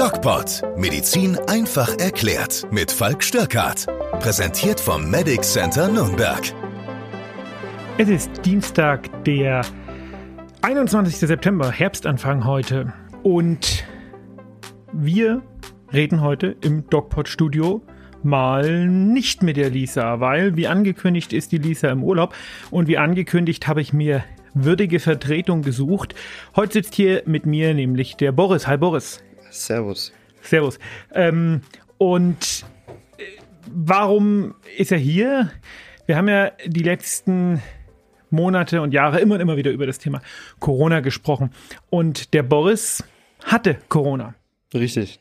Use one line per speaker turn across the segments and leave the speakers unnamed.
DocPod. Medizin einfach erklärt. Mit Falk Störkart. Präsentiert vom Medic Center Nürnberg.
Es ist Dienstag, der 21. September, Herbstanfang heute. Und wir reden heute im DocPod-Studio mal nicht mit der Lisa, weil wie angekündigt ist die Lisa im Urlaub und wie angekündigt habe ich mir würdige Vertretung gesucht. Heute sitzt hier mit mir nämlich der Boris. Hi Boris.
Servus.
Servus. Ähm, und äh, warum ist er hier? Wir haben ja die letzten Monate und Jahre immer und immer wieder über das Thema Corona gesprochen. Und der Boris hatte Corona.
Richtig.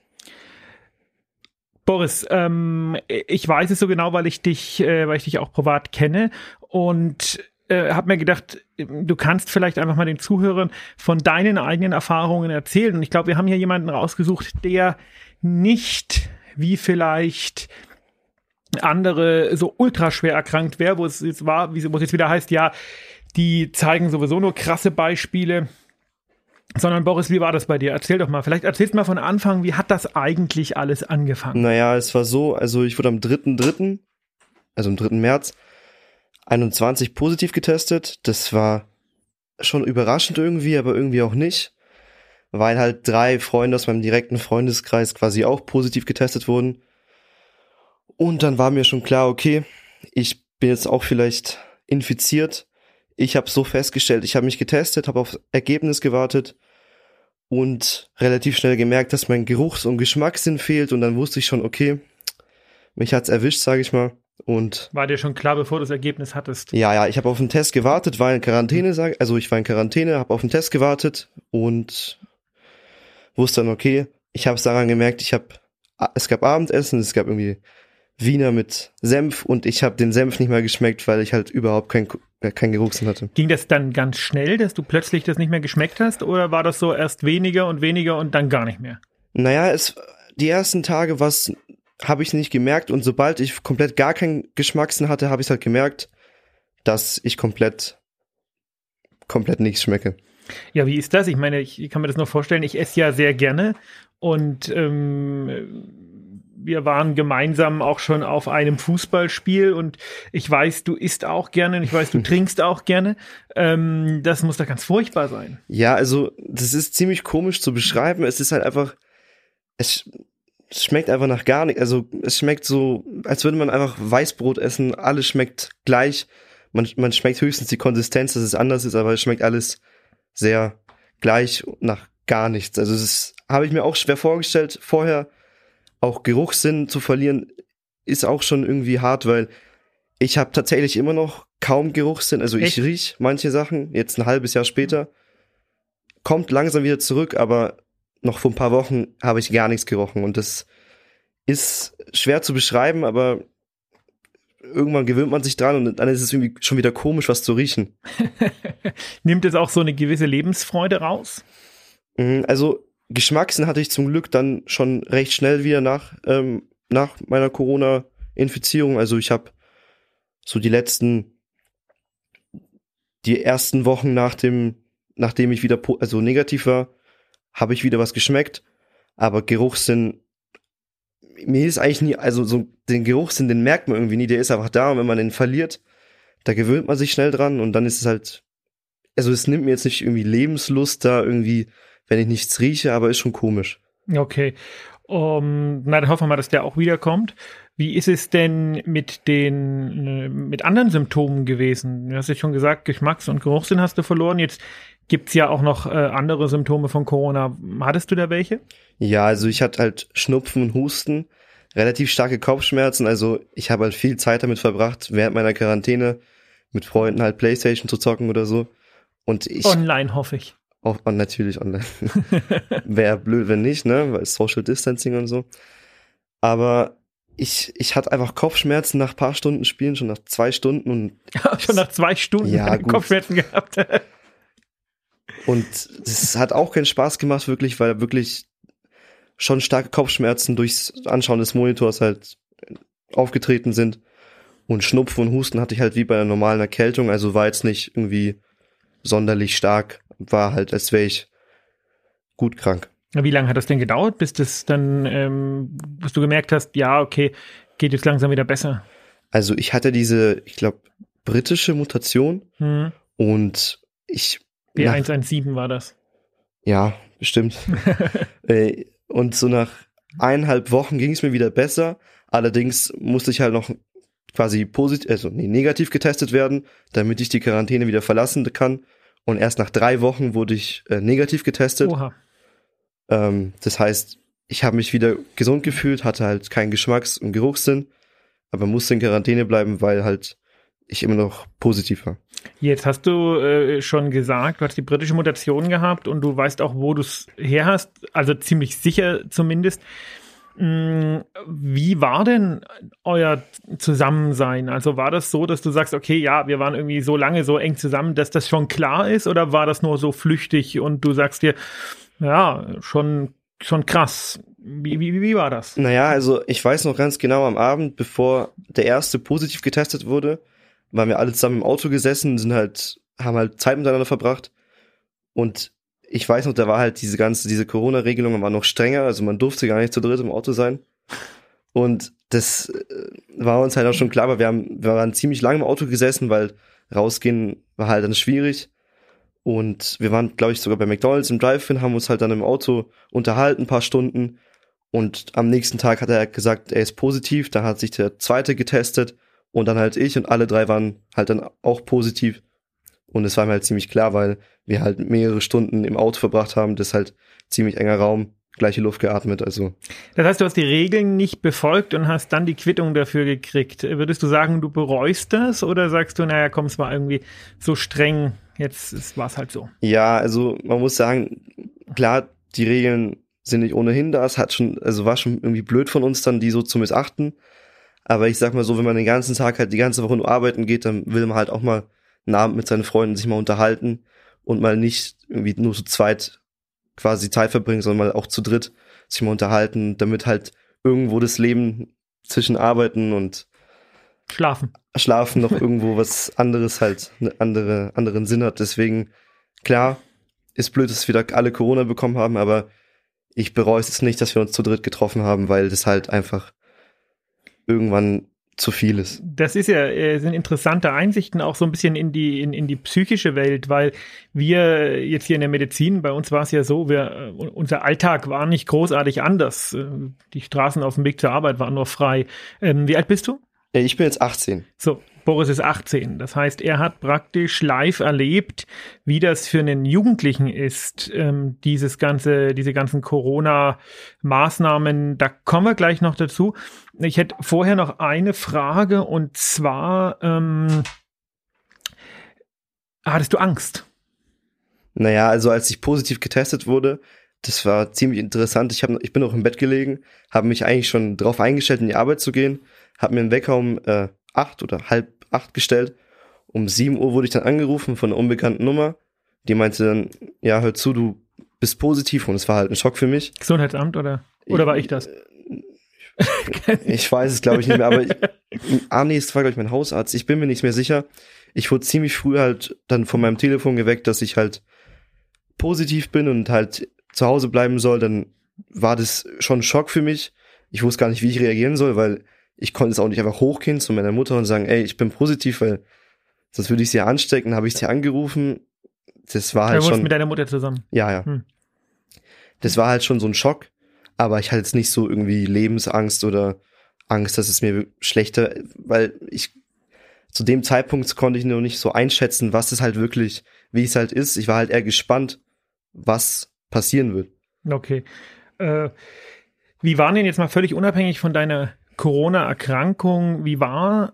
Boris, ähm, ich weiß es so genau, weil ich dich, äh, weil ich dich auch privat kenne und äh, habe mir gedacht, du kannst vielleicht einfach mal den Zuhörern von deinen eigenen Erfahrungen erzählen. Und ich glaube, wir haben hier jemanden rausgesucht, der nicht wie vielleicht andere so ultra schwer erkrankt wäre, wo es jetzt war, wie es jetzt wieder heißt, ja, die zeigen sowieso nur krasse Beispiele. Sondern Boris, wie war das bei dir? Erzähl doch mal. Vielleicht erzählst du mal von Anfang, wie hat das eigentlich alles angefangen?
Naja, es war so, also ich wurde am 3.3., also am 3. März, 21 positiv getestet. Das war schon überraschend irgendwie, aber irgendwie auch nicht. Weil halt drei Freunde aus meinem direkten Freundeskreis quasi auch positiv getestet wurden. Und dann war mir schon klar, okay, ich bin jetzt auch vielleicht infiziert ich habe so festgestellt, ich habe mich getestet, habe auf Ergebnis gewartet und relativ schnell gemerkt, dass mein Geruchs- und Geschmackssinn fehlt und dann wusste ich schon, okay, mich hat's erwischt, sage ich mal. Und
war dir schon klar, bevor du das Ergebnis hattest?
Ja, ja, ich habe auf den Test gewartet, war in Quarantäne, sag, also ich war in Quarantäne, habe auf den Test gewartet und wusste dann, okay, ich habe es daran gemerkt, ich habe es gab Abendessen, es gab irgendwie Wiener mit Senf und ich habe den Senf nicht mehr geschmeckt, weil ich halt überhaupt keinen kein Geruchssinn hatte.
Ging das dann ganz schnell, dass du plötzlich das nicht mehr geschmeckt hast oder war das so erst weniger und weniger und dann gar nicht mehr?
Naja, es, die ersten Tage was habe ich nicht gemerkt und sobald ich komplett gar keinen Geschmackssinn hatte, habe ich halt gemerkt, dass ich komplett komplett nichts schmecke.
Ja, wie ist das? Ich meine, ich kann mir das noch vorstellen, ich esse ja sehr gerne und ähm, wir waren gemeinsam auch schon auf einem Fußballspiel und ich weiß, du isst auch gerne und ich weiß, du trinkst auch gerne. Ähm, das muss da ganz furchtbar sein.
Ja, also das ist ziemlich komisch zu beschreiben. Es ist halt einfach, es, es schmeckt einfach nach gar nichts. Also es schmeckt so, als würde man einfach Weißbrot essen. Alles schmeckt gleich. Man, man schmeckt höchstens die Konsistenz, dass es anders ist, aber es schmeckt alles sehr gleich nach gar nichts. Also das habe ich mir auch schwer vorgestellt vorher auch Geruchssinn zu verlieren, ist auch schon irgendwie hart, weil ich habe tatsächlich immer noch kaum Geruchssinn. Also Echt? ich riech manche Sachen, jetzt ein halbes Jahr später, kommt langsam wieder zurück, aber noch vor ein paar Wochen habe ich gar nichts gerochen. Und das ist schwer zu beschreiben, aber irgendwann gewöhnt man sich dran und dann ist es irgendwie schon wieder komisch, was zu riechen.
Nimmt es auch so eine gewisse Lebensfreude raus?
Mhm, also Geschmackssinn hatte ich zum Glück dann schon recht schnell wieder nach, ähm, nach meiner Corona-Infizierung. Also ich habe so die letzten, die ersten Wochen nach dem, nachdem ich wieder also negativ war, habe ich wieder was geschmeckt. Aber Geruchssinn, mir ist eigentlich nie, also so den Geruchssinn, den merkt man irgendwie nie, der ist einfach da und wenn man den verliert, da gewöhnt man sich schnell dran und dann ist es halt, also es nimmt mir jetzt nicht irgendwie Lebenslust da irgendwie wenn ich nichts rieche, aber ist schon komisch.
Okay. Um, na, dann hoffen wir mal, dass der auch wiederkommt. Wie ist es denn mit den, mit anderen Symptomen gewesen? Du hast ja schon gesagt, Geschmacks- und Geruchssinn hast du verloren. Jetzt gibt's ja auch noch äh, andere Symptome von Corona. Hattest du da welche?
Ja, also ich hatte halt Schnupfen und Husten, relativ starke Kopfschmerzen. Also ich habe halt viel Zeit damit verbracht, während meiner Quarantäne mit Freunden halt Playstation zu zocken oder so. Und ich.
Online hoffe ich.
Auch und natürlich online. Wäre blöd, wenn nicht, ne? Weil Social Distancing und so. Aber ich, ich hatte einfach Kopfschmerzen nach paar Stunden Spielen, schon nach zwei Stunden und.
Schon nach zwei Stunden
ja,
Kopfschmerzen gehabt.
und es hat auch keinen Spaß gemacht, wirklich, weil wirklich schon starke Kopfschmerzen durchs Anschauen des Monitors halt aufgetreten sind. Und Schnupfen und Husten hatte ich halt wie bei einer normalen Erkältung, also war jetzt nicht irgendwie sonderlich stark war halt, als wäre ich gut krank.
Wie lange hat das denn gedauert, bis das dann, ähm, bis du gemerkt hast, ja, okay, geht jetzt langsam wieder besser?
Also ich hatte diese, ich glaube, britische Mutation hm. und ich.
B117 war das.
Ja, bestimmt. Äh, und so nach eineinhalb Wochen ging es mir wieder besser. Allerdings musste ich halt noch quasi positiv, also nee, negativ getestet werden, damit ich die Quarantäne wieder verlassen kann. Und erst nach drei Wochen wurde ich äh, negativ getestet. Oha. Ähm, das heißt, ich habe mich wieder gesund gefühlt, hatte halt keinen Geschmacks- und Geruchssinn, aber musste in Quarantäne bleiben, weil halt ich immer noch positiv war.
Jetzt hast du äh, schon gesagt, du hast die britische Mutation gehabt und du weißt auch, wo du es her hast, also ziemlich sicher zumindest. Mm, wie war denn euer Zusammensein? Also war das so, dass du sagst, okay, ja, wir waren irgendwie so lange so eng zusammen, dass das schon klar ist, oder war das nur so flüchtig und du sagst dir, ja, schon, schon krass. Wie, wie, wie war das?
Naja, also ich weiß noch ganz genau, am Abend, bevor der erste positiv getestet wurde, waren wir alle zusammen im Auto gesessen, sind halt, haben halt Zeit miteinander verbracht und ich weiß noch, da war halt diese ganze, diese Corona-Regelung war noch strenger, also man durfte gar nicht zu dritt im Auto sein. Und das äh, war uns halt auch schon klar, weil wir haben, wir waren ziemlich lange im Auto gesessen, weil rausgehen war halt dann schwierig. Und wir waren, glaube ich, sogar bei McDonalds im Drive-In, haben uns halt dann im Auto unterhalten, ein paar Stunden. Und am nächsten Tag hat er gesagt, er ist positiv. Da hat sich der zweite getestet und dann halt ich und alle drei waren halt dann auch positiv. Und es war mir halt ziemlich klar, weil wir halt mehrere Stunden im Auto verbracht haben, das ist halt ziemlich enger Raum, gleiche Luft geatmet, also.
Das heißt, du hast die Regeln nicht befolgt und hast dann die Quittung dafür gekriegt. Würdest du sagen, du bereust das oder sagst du, naja, komm, es war irgendwie so streng, jetzt war es halt so?
Ja, also man muss sagen, klar, die Regeln sind nicht ohnehin da. Es hat schon, also war schon irgendwie blöd von uns dann, die so zu missachten. Aber ich sag mal so, wenn man den ganzen Tag halt die ganze Woche nur arbeiten geht, dann will man halt auch mal einen Abend mit seinen Freunden sich mal unterhalten und mal nicht irgendwie nur zu zweit quasi Zeit verbringen, sondern mal auch zu dritt sich mal unterhalten, damit halt irgendwo das Leben zwischen Arbeiten und
Schlafen.
Schlafen noch irgendwo was anderes halt, eine andere, anderen Sinn hat. Deswegen, klar, ist blöd, dass wir da alle Corona bekommen haben, aber ich bereue es nicht, dass wir uns zu dritt getroffen haben, weil das halt einfach irgendwann zu viel ist.
Das ist ja, äh, sind interessante Einsichten auch so ein bisschen in die, in, in die psychische Welt, weil wir jetzt hier in der Medizin, bei uns war es ja so, wir, äh, unser Alltag war nicht großartig anders. Äh, die Straßen auf dem Weg zur Arbeit waren nur frei. Ähm, wie alt bist du?
Ich bin jetzt 18.
So, Boris ist 18. Das heißt, er hat praktisch live erlebt, wie das für einen Jugendlichen ist, ähm, dieses ganze, diese ganzen Corona-Maßnahmen. Da kommen wir gleich noch dazu. Ich hätte vorher noch eine Frage und zwar, ähm, hattest du Angst?
Naja, also als ich positiv getestet wurde, das war ziemlich interessant. Ich, hab, ich bin auch im Bett gelegen, habe mich eigentlich schon darauf eingestellt, in die Arbeit zu gehen, habe mir einen Wecker um äh, acht oder halb acht gestellt. Um sieben Uhr wurde ich dann angerufen von einer unbekannten Nummer. Die meinte dann, ja, hör zu, du bist positiv und es war halt ein Schock für mich.
Gesundheitsamt oder? Oder war ich das?
ich weiß es, glaube ich, nicht mehr, aber ich, ah nee, es war, glaube ich, mein Hausarzt. Ich bin mir nicht mehr sicher. Ich wurde ziemlich früh halt dann von meinem Telefon geweckt, dass ich halt positiv bin und halt zu Hause bleiben soll. Dann war das schon ein Schock für mich. Ich wusste gar nicht, wie ich reagieren soll, weil ich konnte es auch nicht einfach hochgehen zu meiner Mutter und sagen, ey, ich bin positiv, weil sonst würde ich sie anstecken, habe ich sie angerufen. Das war halt du schon.
mit deiner Mutter zusammen.
Ja, ja. Hm. Das war halt schon so ein Schock, aber ich hatte jetzt nicht so irgendwie Lebensangst oder Angst, dass es mir schlechter, weil ich zu dem Zeitpunkt konnte ich noch nicht so einschätzen, was es halt wirklich, wie es halt ist. Ich war halt eher gespannt, was passieren wird.
Okay. Äh, wie waren denn jetzt mal völlig unabhängig von deiner Corona-Erkrankung, wie war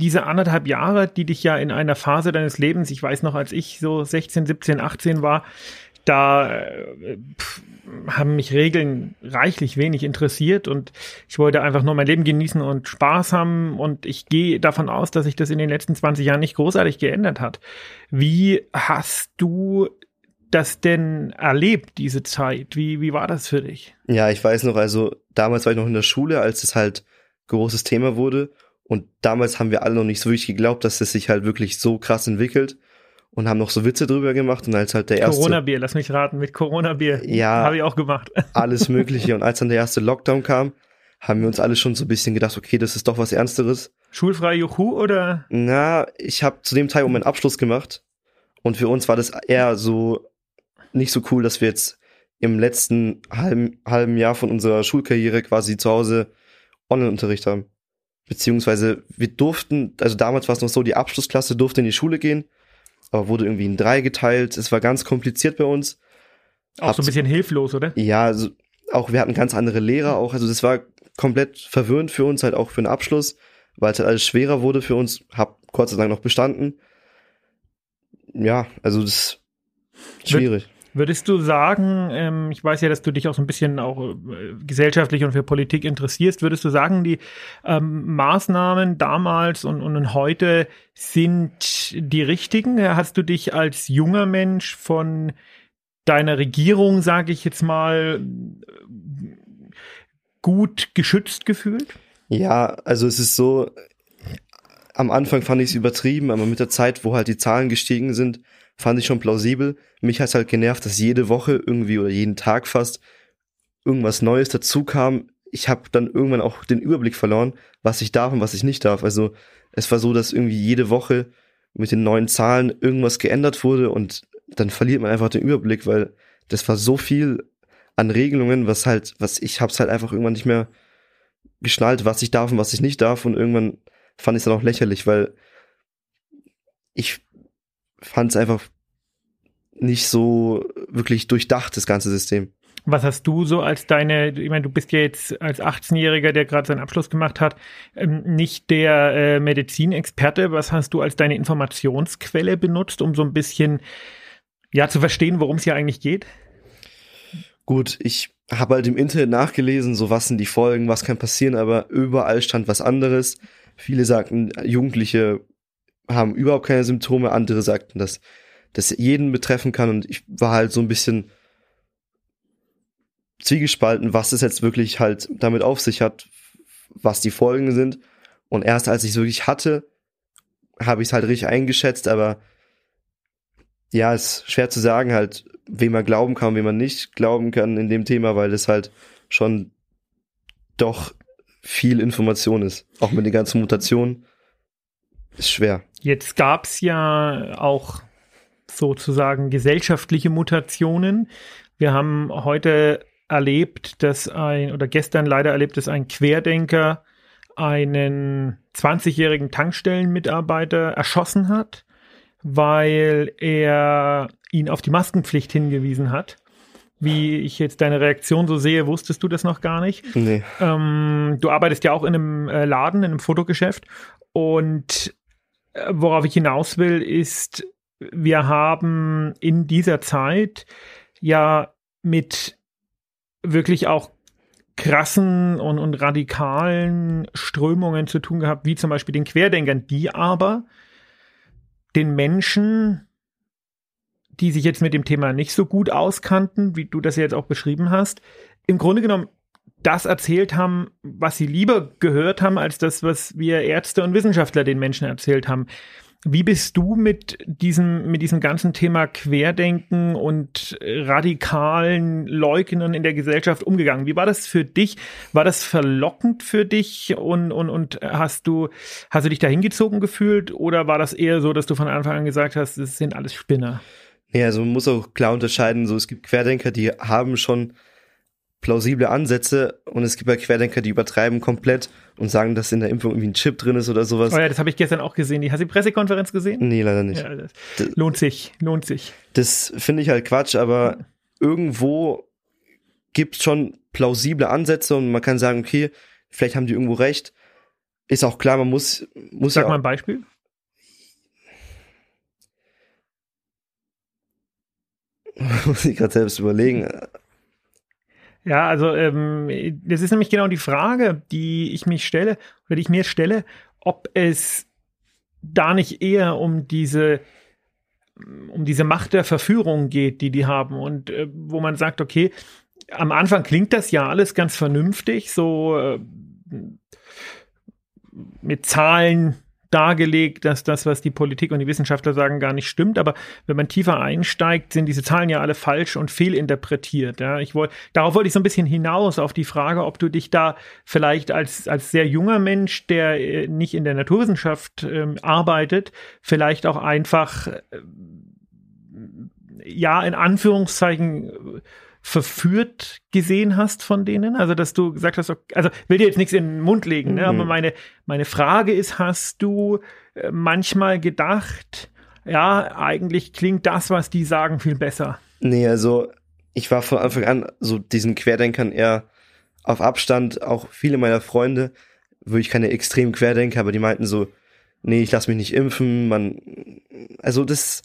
diese anderthalb Jahre, die dich ja in einer Phase deines Lebens, ich weiß noch, als ich so 16, 17, 18 war, da äh, pff, haben mich Regeln reichlich wenig interessiert und ich wollte einfach nur mein Leben genießen und Spaß haben und ich gehe davon aus, dass sich das in den letzten 20 Jahren nicht großartig geändert hat. Wie hast du das denn erlebt, diese Zeit? Wie, wie war das für dich?
Ja, ich weiß noch, also damals war ich noch in der Schule, als es halt großes Thema wurde. Und damals haben wir alle noch nicht so wirklich geglaubt, dass es sich halt wirklich so krass entwickelt. und haben noch so Witze drüber gemacht und als halt der erste
Corona-Bier, lass mich raten, mit Corona-Bier.
Ja.
Habe ich auch gemacht.
alles Mögliche und als dann der erste Lockdown kam, haben wir uns alle schon so ein bisschen gedacht, okay, das ist doch was Ernsteres.
Schulfrei Juhu oder?
Na, ich habe zu dem Zeitpunkt meinen Abschluss gemacht und für uns war das eher so nicht so cool, dass wir jetzt im letzten halben, halben Jahr von unserer Schulkarriere quasi zu Hause Online-Unterricht haben. Beziehungsweise wir durften, also damals war es noch so, die Abschlussklasse durfte in die Schule gehen, aber wurde irgendwie in drei geteilt. Es war ganz kompliziert bei uns.
Auch so ein bisschen hilflos, oder?
Ja, also auch wir hatten ganz andere Lehrer auch. Also das war komplett verwirrend für uns, halt auch für den Abschluss, weil es halt alles schwerer wurde für uns. Hab Gott sei Dank noch bestanden. Ja, also das ist schwierig.
Würdest du sagen, ähm, ich weiß ja, dass du dich auch so ein bisschen auch äh, gesellschaftlich und für Politik interessierst, würdest du sagen, die ähm, Maßnahmen damals und, und heute sind die richtigen? Hast du dich als junger Mensch von deiner Regierung, sage ich jetzt mal, gut geschützt gefühlt?
Ja, also es ist so, am Anfang fand ich es übertrieben, aber mit der Zeit, wo halt die Zahlen gestiegen sind, fand ich schon plausibel. Mich hat's halt genervt, dass jede Woche irgendwie oder jeden Tag fast irgendwas Neues dazu kam. Ich habe dann irgendwann auch den Überblick verloren, was ich darf und was ich nicht darf. Also es war so, dass irgendwie jede Woche mit den neuen Zahlen irgendwas geändert wurde und dann verliert man einfach den Überblick, weil das war so viel an Regelungen, was halt, was ich hab's halt einfach irgendwann nicht mehr geschnallt, was ich darf und was ich nicht darf und irgendwann fand ich es dann auch lächerlich, weil ich fand es einfach nicht so wirklich durchdacht, das ganze System.
Was hast du so als deine, ich meine, du bist ja jetzt als 18-Jähriger, der gerade seinen Abschluss gemacht hat, ähm, nicht der äh, Medizinexperte. Was hast du als deine Informationsquelle benutzt, um so ein bisschen ja zu verstehen, worum es hier eigentlich geht?
Gut, ich habe halt im Internet nachgelesen, so was sind die Folgen, was kann passieren, aber überall stand was anderes. Viele sagten, Jugendliche haben überhaupt keine Symptome, andere sagten, dass das jeden betreffen kann und ich war halt so ein bisschen zwiegespalten, was es jetzt wirklich halt damit auf sich hat, was die Folgen sind. Und erst als ich es wirklich hatte, habe ich es halt richtig eingeschätzt, aber ja, ist schwer zu sagen halt, wem man glauben kann, wem man nicht glauben kann in dem Thema, weil es halt schon doch viel Information ist. Auch mit den ganzen Mutationen. Ist schwer.
Jetzt gab es ja auch sozusagen gesellschaftliche Mutationen. Wir haben heute erlebt, dass ein, oder gestern leider erlebt, dass ein Querdenker einen 20-jährigen Tankstellenmitarbeiter erschossen hat, weil er ihn auf die Maskenpflicht hingewiesen hat. Wie ich jetzt deine Reaktion so sehe, wusstest du das noch gar nicht.
Nee.
Ähm, du arbeitest ja auch in einem äh, Laden, in einem Fotogeschäft. Und worauf ich hinaus will, ist, wir haben in dieser Zeit ja mit wirklich auch krassen und, und radikalen Strömungen zu tun gehabt, wie zum Beispiel den Querdenkern, die aber den Menschen, die sich jetzt mit dem Thema nicht so gut auskannten, wie du das jetzt auch beschrieben hast, im Grunde genommen das erzählt haben, was sie lieber gehört haben, als das, was wir Ärzte und Wissenschaftler den Menschen erzählt haben. Wie bist du mit diesem, mit diesem ganzen Thema Querdenken und radikalen Leugnern in der Gesellschaft umgegangen? Wie war das für dich? War das verlockend für dich und, und, und hast du, hast du dich da hingezogen gefühlt oder war das eher so, dass du von Anfang an gesagt hast, es sind alles Spinner?
Ja, also man muss auch klar unterscheiden, so es gibt Querdenker, die haben schon plausible Ansätze und es gibt ja Querdenker, die übertreiben komplett und sagen, dass in der Impfung irgendwie ein Chip drin ist oder sowas.
Oh ja, das habe ich gestern auch gesehen. Hast du die Pressekonferenz gesehen?
Nee, leider nicht.
Ja, lohnt sich, lohnt sich.
Das finde ich halt Quatsch, aber irgendwo gibt's schon plausible Ansätze und man kann sagen, okay, vielleicht haben die irgendwo recht. Ist auch klar, man muss, muss
Sag
ja
mal ein Beispiel.
muss ich gerade selbst überlegen.
Ja, also ähm, das ist nämlich genau die Frage, die ich mich stelle oder die ich mir stelle, ob es da nicht eher um diese um diese Macht der Verführung geht, die die haben und äh, wo man sagt, okay, am Anfang klingt das ja alles ganz vernünftig, so äh, mit Zahlen dargelegt, dass das, was die Politik und die Wissenschaftler sagen, gar nicht stimmt. Aber wenn man tiefer einsteigt, sind diese Zahlen ja alle falsch und fehlinterpretiert. Ja, ich wollte, darauf wollte ich so ein bisschen hinaus auf die Frage, ob du dich da vielleicht als, als sehr junger Mensch, der äh, nicht in der Naturwissenschaft ähm, arbeitet, vielleicht auch einfach, äh, ja, in Anführungszeichen, verführt gesehen hast von denen? Also, dass du gesagt hast, okay, also will dir jetzt nichts in den Mund legen, ne? aber mhm. meine, meine Frage ist, hast du äh, manchmal gedacht, ja, eigentlich klingt das, was die sagen, viel besser?
Nee, also ich war von Anfang an so diesen Querdenkern eher auf Abstand, auch viele meiner Freunde, wirklich keine extremen Querdenker, aber die meinten so, nee, ich lass mich nicht impfen, man, also das,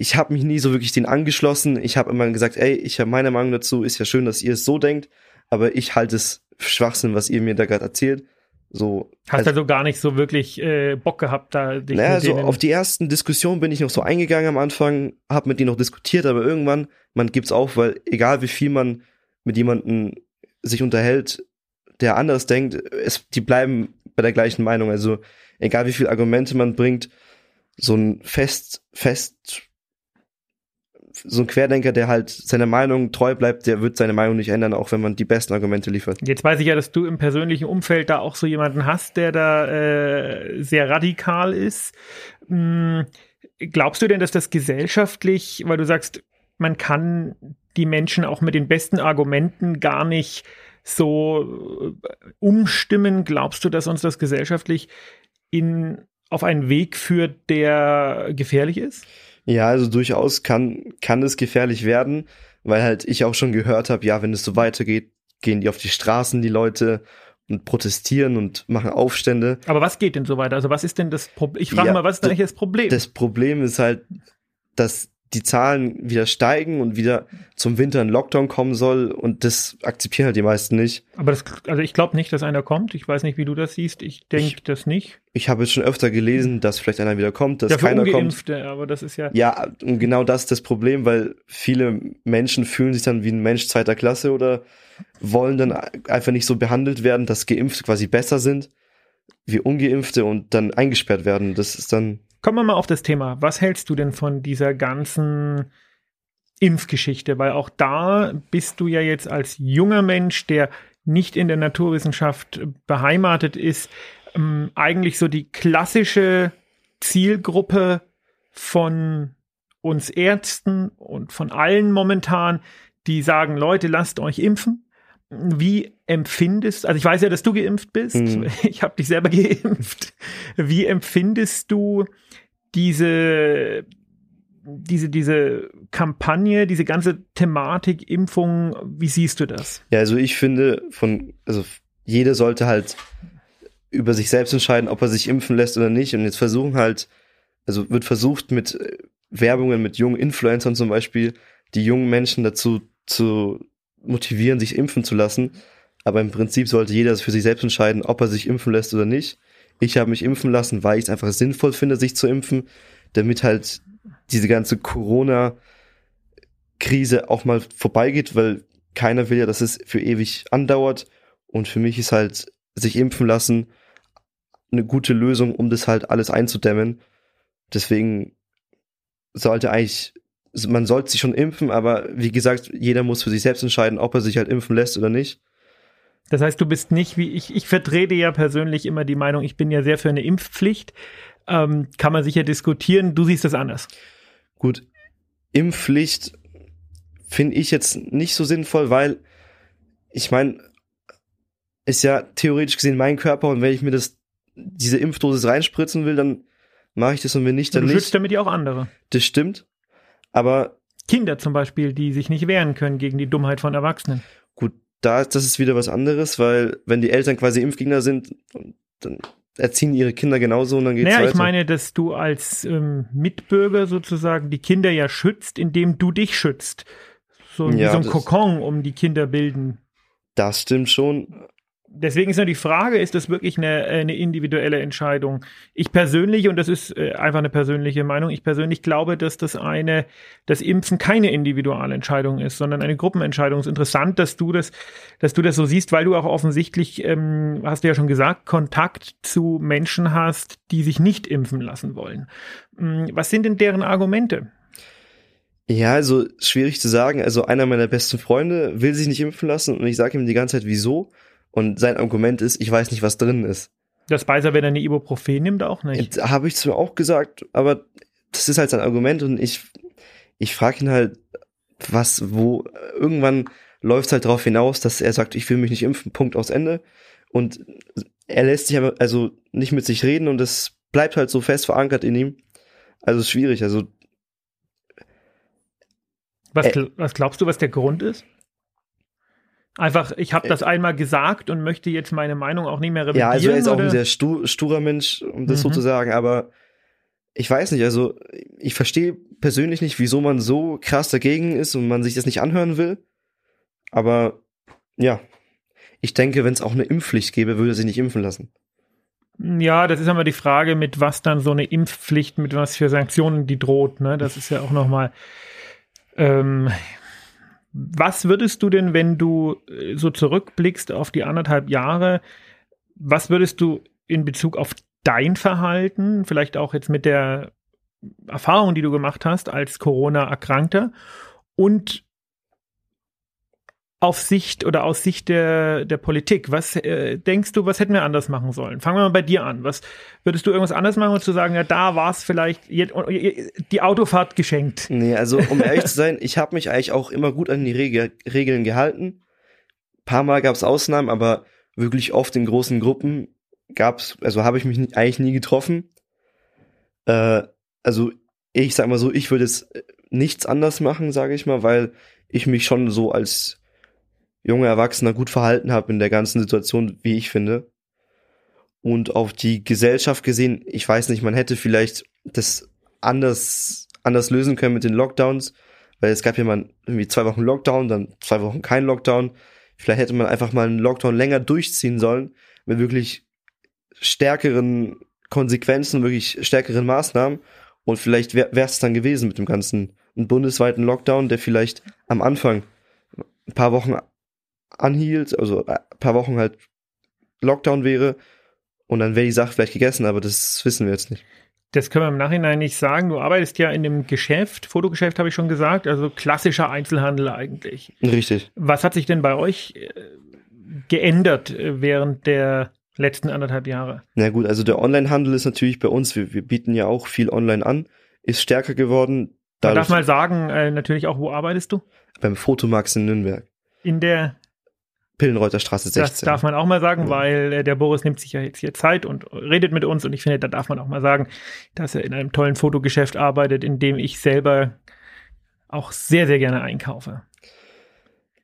ich habe mich nie so wirklich den angeschlossen. Ich habe immer gesagt, ey, ich habe meine Meinung dazu, ist ja schön, dass ihr es so denkt, aber ich halte es für Schwachsinn, was ihr mir da gerade erzählt. So,
Hast also gar nicht so wirklich äh, Bock gehabt, da
dich naja, so auf die ersten Diskussionen bin ich noch so eingegangen am Anfang, habe mit denen noch diskutiert, aber irgendwann, man gibt's auf, weil egal wie viel man mit jemandem sich unterhält, der anders denkt, es, die bleiben bei der gleichen Meinung. Also egal wie viele Argumente man bringt, so ein fest, fest so ein Querdenker, der halt seiner Meinung treu bleibt, der wird seine Meinung nicht ändern, auch wenn man die besten Argumente liefert.
Jetzt weiß ich ja, dass du im persönlichen Umfeld da auch so jemanden hast, der da äh, sehr radikal ist. Hm, glaubst du denn, dass das gesellschaftlich, weil du sagst, man kann die Menschen auch mit den besten Argumenten gar nicht so äh, umstimmen? Glaubst du, dass uns das gesellschaftlich in, auf einen Weg führt, der gefährlich ist?
Ja, also durchaus kann, kann es gefährlich werden, weil halt ich auch schon gehört habe, ja, wenn es so weitergeht, gehen die auf die Straßen, die Leute, und protestieren und machen Aufstände.
Aber was geht denn so weiter? Also was ist denn das Problem? Ich frage ja, mal, was ist denn eigentlich das Problem?
Das Problem ist halt, dass die Zahlen wieder steigen und wieder zum Winter ein Lockdown kommen soll und das akzeptieren halt die meisten nicht.
Aber das, also ich glaube nicht, dass einer kommt. Ich weiß nicht, wie du das siehst. Ich denke das nicht.
Ich habe jetzt schon öfter gelesen, dass vielleicht einer wieder kommt, dass ja, keiner kommt.
Aber das ist ja.
Ja, und genau das ist das Problem, weil viele Menschen fühlen sich dann wie ein Mensch zweiter Klasse oder wollen dann einfach nicht so behandelt werden, dass Geimpfte quasi besser sind wie Ungeimpfte und dann eingesperrt werden. Das ist dann
Kommen wir mal auf das Thema. Was hältst du denn von dieser ganzen Impfgeschichte? Weil auch da bist du ja jetzt als junger Mensch, der nicht in der Naturwissenschaft beheimatet ist, ähm, eigentlich so die klassische Zielgruppe von uns Ärzten und von allen momentan, die sagen, Leute, lasst euch impfen. Wie empfindest, also ich weiß ja, dass du geimpft bist, hm. ich habe dich selber geimpft. Wie empfindest du diese, diese, diese Kampagne, diese ganze Thematik Impfung, wie siehst du das?
Ja, also ich finde, von, also jeder sollte halt über sich selbst entscheiden, ob er sich impfen lässt oder nicht. Und jetzt versuchen halt, also wird versucht mit äh, Werbungen mit jungen Influencern zum Beispiel, die jungen Menschen dazu zu motivieren, sich impfen zu lassen. Aber im Prinzip sollte jeder für sich selbst entscheiden, ob er sich impfen lässt oder nicht. Ich habe mich impfen lassen, weil ich es einfach sinnvoll finde, sich zu impfen, damit halt diese ganze Corona-Krise auch mal vorbeigeht, weil keiner will ja, dass es für ewig andauert. Und für mich ist halt sich impfen lassen eine gute Lösung, um das halt alles einzudämmen. Deswegen sollte eigentlich, man sollte sich schon impfen, aber wie gesagt, jeder muss für sich selbst entscheiden, ob er sich halt impfen lässt oder nicht.
Das heißt, du bist nicht wie ich, ich vertrete ja persönlich immer die Meinung, ich bin ja sehr für eine Impfpflicht. Ähm, kann man sicher diskutieren. Du siehst das anders.
Gut, Impfpflicht finde ich jetzt nicht so sinnvoll, weil ich meine, ist ja theoretisch gesehen mein Körper und wenn ich mir das, diese Impfdosis reinspritzen will, dann mache ich das und wenn nicht, dann
du
nicht.
Du schützt damit ja auch andere.
Das stimmt. Aber
Kinder zum Beispiel, die sich nicht wehren können gegen die Dummheit von Erwachsenen.
Gut, da das ist wieder was anderes, weil wenn die Eltern quasi Impfgegner sind, dann erziehen ihre Kinder genauso und dann geht's naja, weiter.
ich meine, dass du als ähm, Mitbürger sozusagen die Kinder ja schützt, indem du dich schützt. So ja, wie so ein Kokon um die Kinder bilden.
Das stimmt schon.
Deswegen ist nur die Frage, ist das wirklich eine, eine individuelle Entscheidung? Ich persönlich, und das ist äh, einfach eine persönliche Meinung, ich persönlich glaube, dass das eine, das Impfen keine Individualentscheidung ist, sondern eine Gruppenentscheidung. Es ist interessant, dass du das, dass du das so siehst, weil du auch offensichtlich, ähm, hast du ja schon gesagt, Kontakt zu Menschen hast, die sich nicht impfen lassen wollen. Hm, was sind denn deren Argumente?
Ja, also schwierig zu sagen. Also einer meiner besten Freunde will sich nicht impfen lassen und ich sage ihm die ganze Zeit, wieso. Und sein Argument ist, ich weiß nicht, was drin ist.
Das weiß er, wenn er eine Ibuprofen nimmt, auch nicht.
Habe ich zwar auch gesagt, aber das ist halt sein Argument und ich, ich frage ihn halt, was, wo, irgendwann läuft es halt darauf hinaus, dass er sagt, ich will mich nicht impfen, Punkt aus Ende. Und er lässt sich aber also nicht mit sich reden und das bleibt halt so fest verankert in ihm. Also ist schwierig. Also
was, was glaubst du, was der Grund ist? Einfach, ich habe das einmal gesagt und möchte jetzt meine Meinung auch nicht mehr revidieren.
Ja, also er ist oder? auch ein sehr stu sturer Mensch, um das mhm. so zu sagen, aber ich weiß nicht, also ich verstehe persönlich nicht, wieso man so krass dagegen ist und man sich das nicht anhören will. Aber ja, ich denke, wenn es auch eine Impfpflicht gäbe, würde er sich nicht impfen lassen.
Ja, das ist immer die Frage, mit was dann so eine Impfpflicht, mit was für Sanktionen die droht. Ne? Das ist ja auch nochmal ähm, was würdest du denn, wenn du äh, so zurückblickst auf die anderthalb Jahre, was würdest du in Bezug auf dein Verhalten, vielleicht auch jetzt mit der Erfahrung, die du gemacht hast als Corona-Erkrankter und auf Sicht oder aus Sicht der, der Politik, was äh, denkst du, was hätten wir anders machen sollen? Fangen wir mal bei dir an. Was würdest du irgendwas anders machen, um zu sagen, ja, da war es vielleicht die Autofahrt geschenkt?
Nee, also um ehrlich zu sein, ich habe mich eigentlich auch immer gut an die Regel, Regeln gehalten. Ein paar Mal gab es Ausnahmen, aber wirklich oft in großen Gruppen gab's, also habe ich mich nie, eigentlich nie getroffen. Äh, also ich sag mal so, ich würde jetzt nichts anders machen, sage ich mal, weil ich mich schon so als junger Erwachsener gut verhalten habe in der ganzen Situation, wie ich finde. Und auf die Gesellschaft gesehen, ich weiß nicht, man hätte vielleicht das anders, anders lösen können mit den Lockdowns, weil es gab ja mal irgendwie zwei Wochen Lockdown, dann zwei Wochen kein Lockdown. Vielleicht hätte man einfach mal einen Lockdown länger durchziehen sollen, mit wirklich stärkeren Konsequenzen, wirklich stärkeren Maßnahmen. Und vielleicht wäre es dann gewesen mit dem ganzen einen bundesweiten Lockdown, der vielleicht am Anfang ein paar Wochen anhielt, also ein paar Wochen halt Lockdown wäre und dann wäre die Sache vielleicht gegessen, aber das wissen wir jetzt nicht.
Das können wir im Nachhinein nicht sagen. Du arbeitest ja in dem Geschäft, Fotogeschäft habe ich schon gesagt, also klassischer Einzelhandel eigentlich.
Richtig.
Was hat sich denn bei euch äh, geändert äh, während der letzten anderthalb Jahre?
Na gut, also der Onlinehandel ist natürlich bei uns, wir, wir bieten ja auch viel online an, ist stärker geworden.
Man darf mal sagen, äh, natürlich auch, wo arbeitest du?
Beim Fotomax in Nürnberg.
In der
Pillenreuther Straße 16.
Das darf man auch mal sagen, ja. weil äh, der Boris nimmt sich ja jetzt hier Zeit und redet mit uns und ich finde, da darf man auch mal sagen, dass er in einem tollen Fotogeschäft arbeitet, in dem ich selber auch sehr, sehr gerne einkaufe.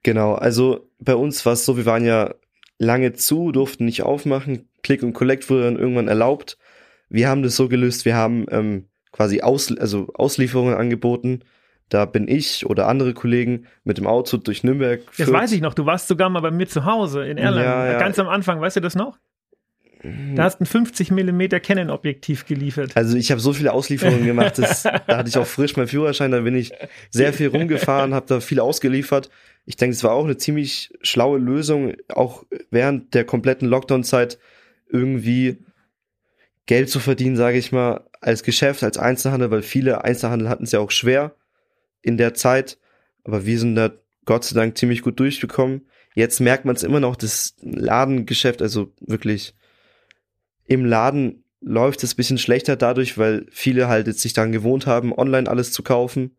Genau, also bei uns war es so, wir waren ja lange zu, durften nicht aufmachen. Click und Collect wurde dann irgendwann erlaubt. Wir haben das so gelöst, wir haben ähm, quasi Aus, also Auslieferungen angeboten da bin ich oder andere Kollegen mit dem Auto durch Nürnberg.
Das weiß ich noch. Du warst sogar mal bei mir zu Hause in Erlangen. Ja, ja. Ganz am Anfang, weißt du das noch? Da hast du ein 50 mm Canon Objektiv geliefert.
Also ich habe so viele Auslieferungen gemacht, das, da hatte ich auch frisch meinen Führerschein, da bin ich sehr viel rumgefahren, habe da viel ausgeliefert. Ich denke, es war auch eine ziemlich schlaue Lösung, auch während der kompletten Lockdown-Zeit irgendwie Geld zu verdienen, sage ich mal, als Geschäft, als Einzelhandel, weil viele Einzelhandel hatten es ja auch schwer in der Zeit, aber wir sind da Gott sei Dank ziemlich gut durchgekommen. Jetzt merkt man es immer noch, das Ladengeschäft, also wirklich im Laden läuft es bisschen schlechter dadurch, weil viele halt jetzt sich daran gewohnt haben, online alles zu kaufen.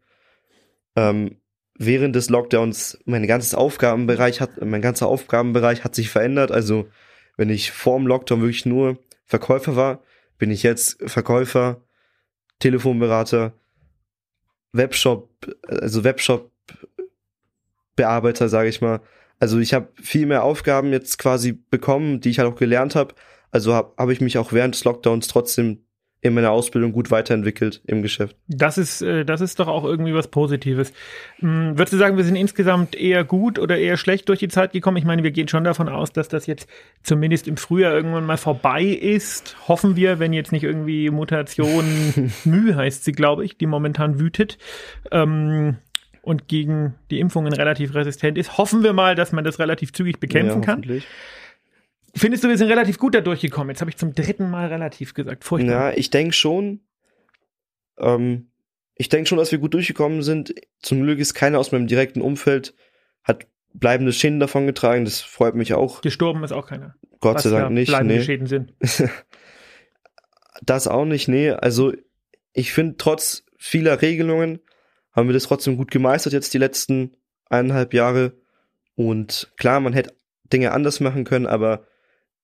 Ähm, während des Lockdowns mein ganzes Aufgabenbereich hat, mein ganzer Aufgabenbereich hat sich verändert. Also wenn ich vor dem Lockdown wirklich nur Verkäufer war, bin ich jetzt Verkäufer, Telefonberater, Webshop, also Webshop-Bearbeiter, sage ich mal. Also ich habe viel mehr Aufgaben jetzt quasi bekommen, die ich halt auch gelernt habe. Also habe hab ich mich auch während des Lockdowns trotzdem in meiner Ausbildung gut weiterentwickelt im Geschäft.
Das ist, äh, das ist doch auch irgendwie was Positives. Hm, würdest du sagen, wir sind insgesamt eher gut oder eher schlecht durch die Zeit gekommen? Ich meine, wir gehen schon davon aus, dass das jetzt zumindest im Frühjahr irgendwann mal vorbei ist. Hoffen wir, wenn jetzt nicht irgendwie Mutation Mühe heißt sie, glaube ich, die momentan wütet. Ähm, und gegen die Impfungen relativ resistent ist. Hoffen wir mal, dass man das relativ zügig bekämpfen ja, kann. Findest du, wir sind relativ gut da durchgekommen? Jetzt habe ich zum dritten Mal relativ gesagt.
Furchtbar. Ja, ich denke schon. Ähm, ich denke schon, dass wir gut durchgekommen sind. Zum Glück ist keiner aus meinem direkten Umfeld, hat bleibende Schäden davon getragen. Das freut mich auch.
Gestorben ist auch keiner.
Gott sei Dank nicht.
Bleibende nee. Schäden sind.
das auch nicht, nee. Also ich finde, trotz vieler Regelungen haben wir das trotzdem gut gemeistert jetzt die letzten eineinhalb Jahre. Und klar, man hätte Dinge anders machen können, aber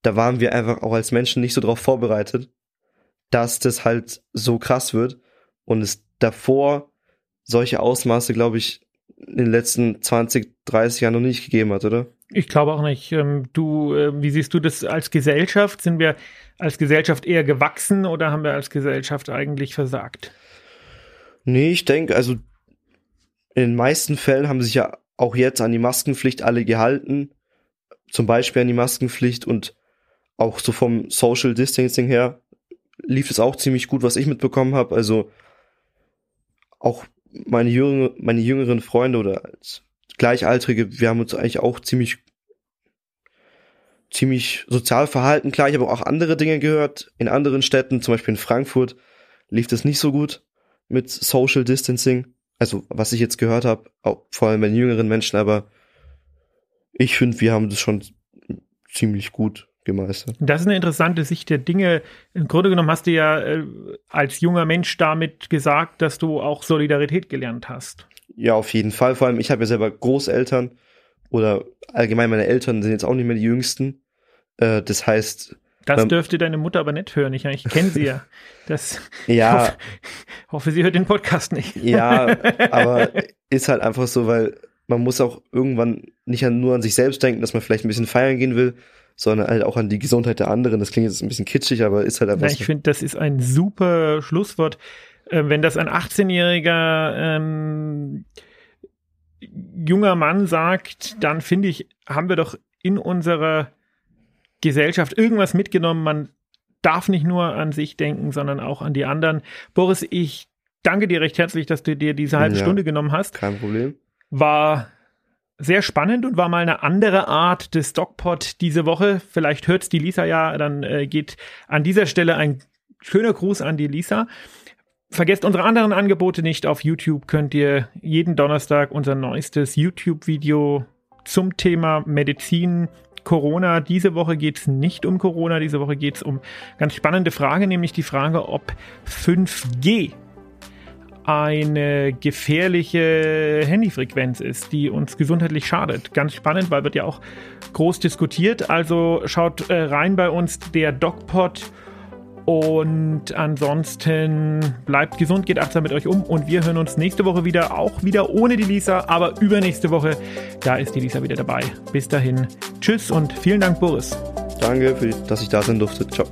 da waren wir einfach auch als Menschen nicht so drauf vorbereitet, dass das halt so krass wird und es davor solche Ausmaße, glaube ich, in den letzten 20, 30 Jahren noch nicht gegeben hat, oder?
Ich glaube auch nicht. Ähm, du, äh, wie siehst du das als Gesellschaft? Sind wir als Gesellschaft eher gewachsen oder haben wir als Gesellschaft eigentlich versagt?
Nee, ich denke, also in den meisten Fällen haben sich ja auch jetzt an die Maskenpflicht alle gehalten. Zum Beispiel an die Maskenpflicht und auch so vom Social Distancing her lief es auch ziemlich gut, was ich mitbekommen habe. Also auch meine, jüngere, meine jüngeren Freunde oder Gleichaltrige, wir haben uns eigentlich auch ziemlich ziemlich sozial verhalten. Klar, ich habe auch andere Dinge gehört. In anderen Städten, zum Beispiel in Frankfurt, lief das nicht so gut mit Social Distancing. Also, was ich jetzt gehört habe, vor allem bei den jüngeren Menschen, aber ich finde, wir haben das schon ziemlich gut gemeistert.
Das ist eine interessante Sicht der Dinge. Im Grunde genommen hast du ja äh, als junger Mensch damit gesagt, dass du auch Solidarität gelernt hast.
Ja, auf jeden Fall. Vor allem, ich habe ja selber Großeltern oder allgemein meine Eltern sind jetzt auch nicht mehr die jüngsten. Äh, das heißt.
Das ähm, dürfte deine Mutter aber nicht hören. Ich, ich kenne sie ja. Das,
ja.
Hoffe, hoffe, sie hört den Podcast nicht.
Ja, aber ist halt einfach so, weil man muss auch irgendwann nicht nur an sich selbst denken, dass man vielleicht ein bisschen feiern gehen will, sondern halt auch an die Gesundheit der anderen. Das klingt jetzt ein bisschen kitschig, aber ist halt einfach.
Ja, ich finde, das ist ein super Schlusswort. Äh, wenn das ein 18-jähriger ähm, junger Mann sagt, dann finde ich, haben wir doch in unserer Gesellschaft irgendwas mitgenommen. Man darf nicht nur an sich denken, sondern auch an die anderen. Boris, ich danke dir recht herzlich, dass du dir diese halbe ja, Stunde genommen hast.
Kein Problem.
War sehr spannend und war mal eine andere Art des Dogpot diese Woche. Vielleicht hört's die Lisa ja, dann äh, geht an dieser Stelle ein schöner Gruß an die Lisa. Vergesst unsere anderen Angebote nicht. Auf YouTube könnt ihr jeden Donnerstag unser neuestes YouTube-Video zum Thema Medizin, Corona. Diese Woche geht's nicht um Corona, diese Woche geht's um ganz spannende Frage, nämlich die Frage, ob 5G eine gefährliche Handyfrequenz ist, die uns gesundheitlich schadet. Ganz spannend, weil wird ja auch groß diskutiert. Also schaut äh, rein bei uns der DocPod und ansonsten bleibt gesund, geht achtsam mit euch um und wir hören uns nächste Woche wieder, auch wieder ohne die Lisa, aber übernächste Woche, da ist die Lisa wieder dabei. Bis dahin, tschüss und vielen Dank, Boris.
Danke, dass ich da sein durfte. Ciao.